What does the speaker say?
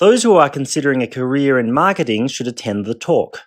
Those who are considering a career in marketing should attend the talk.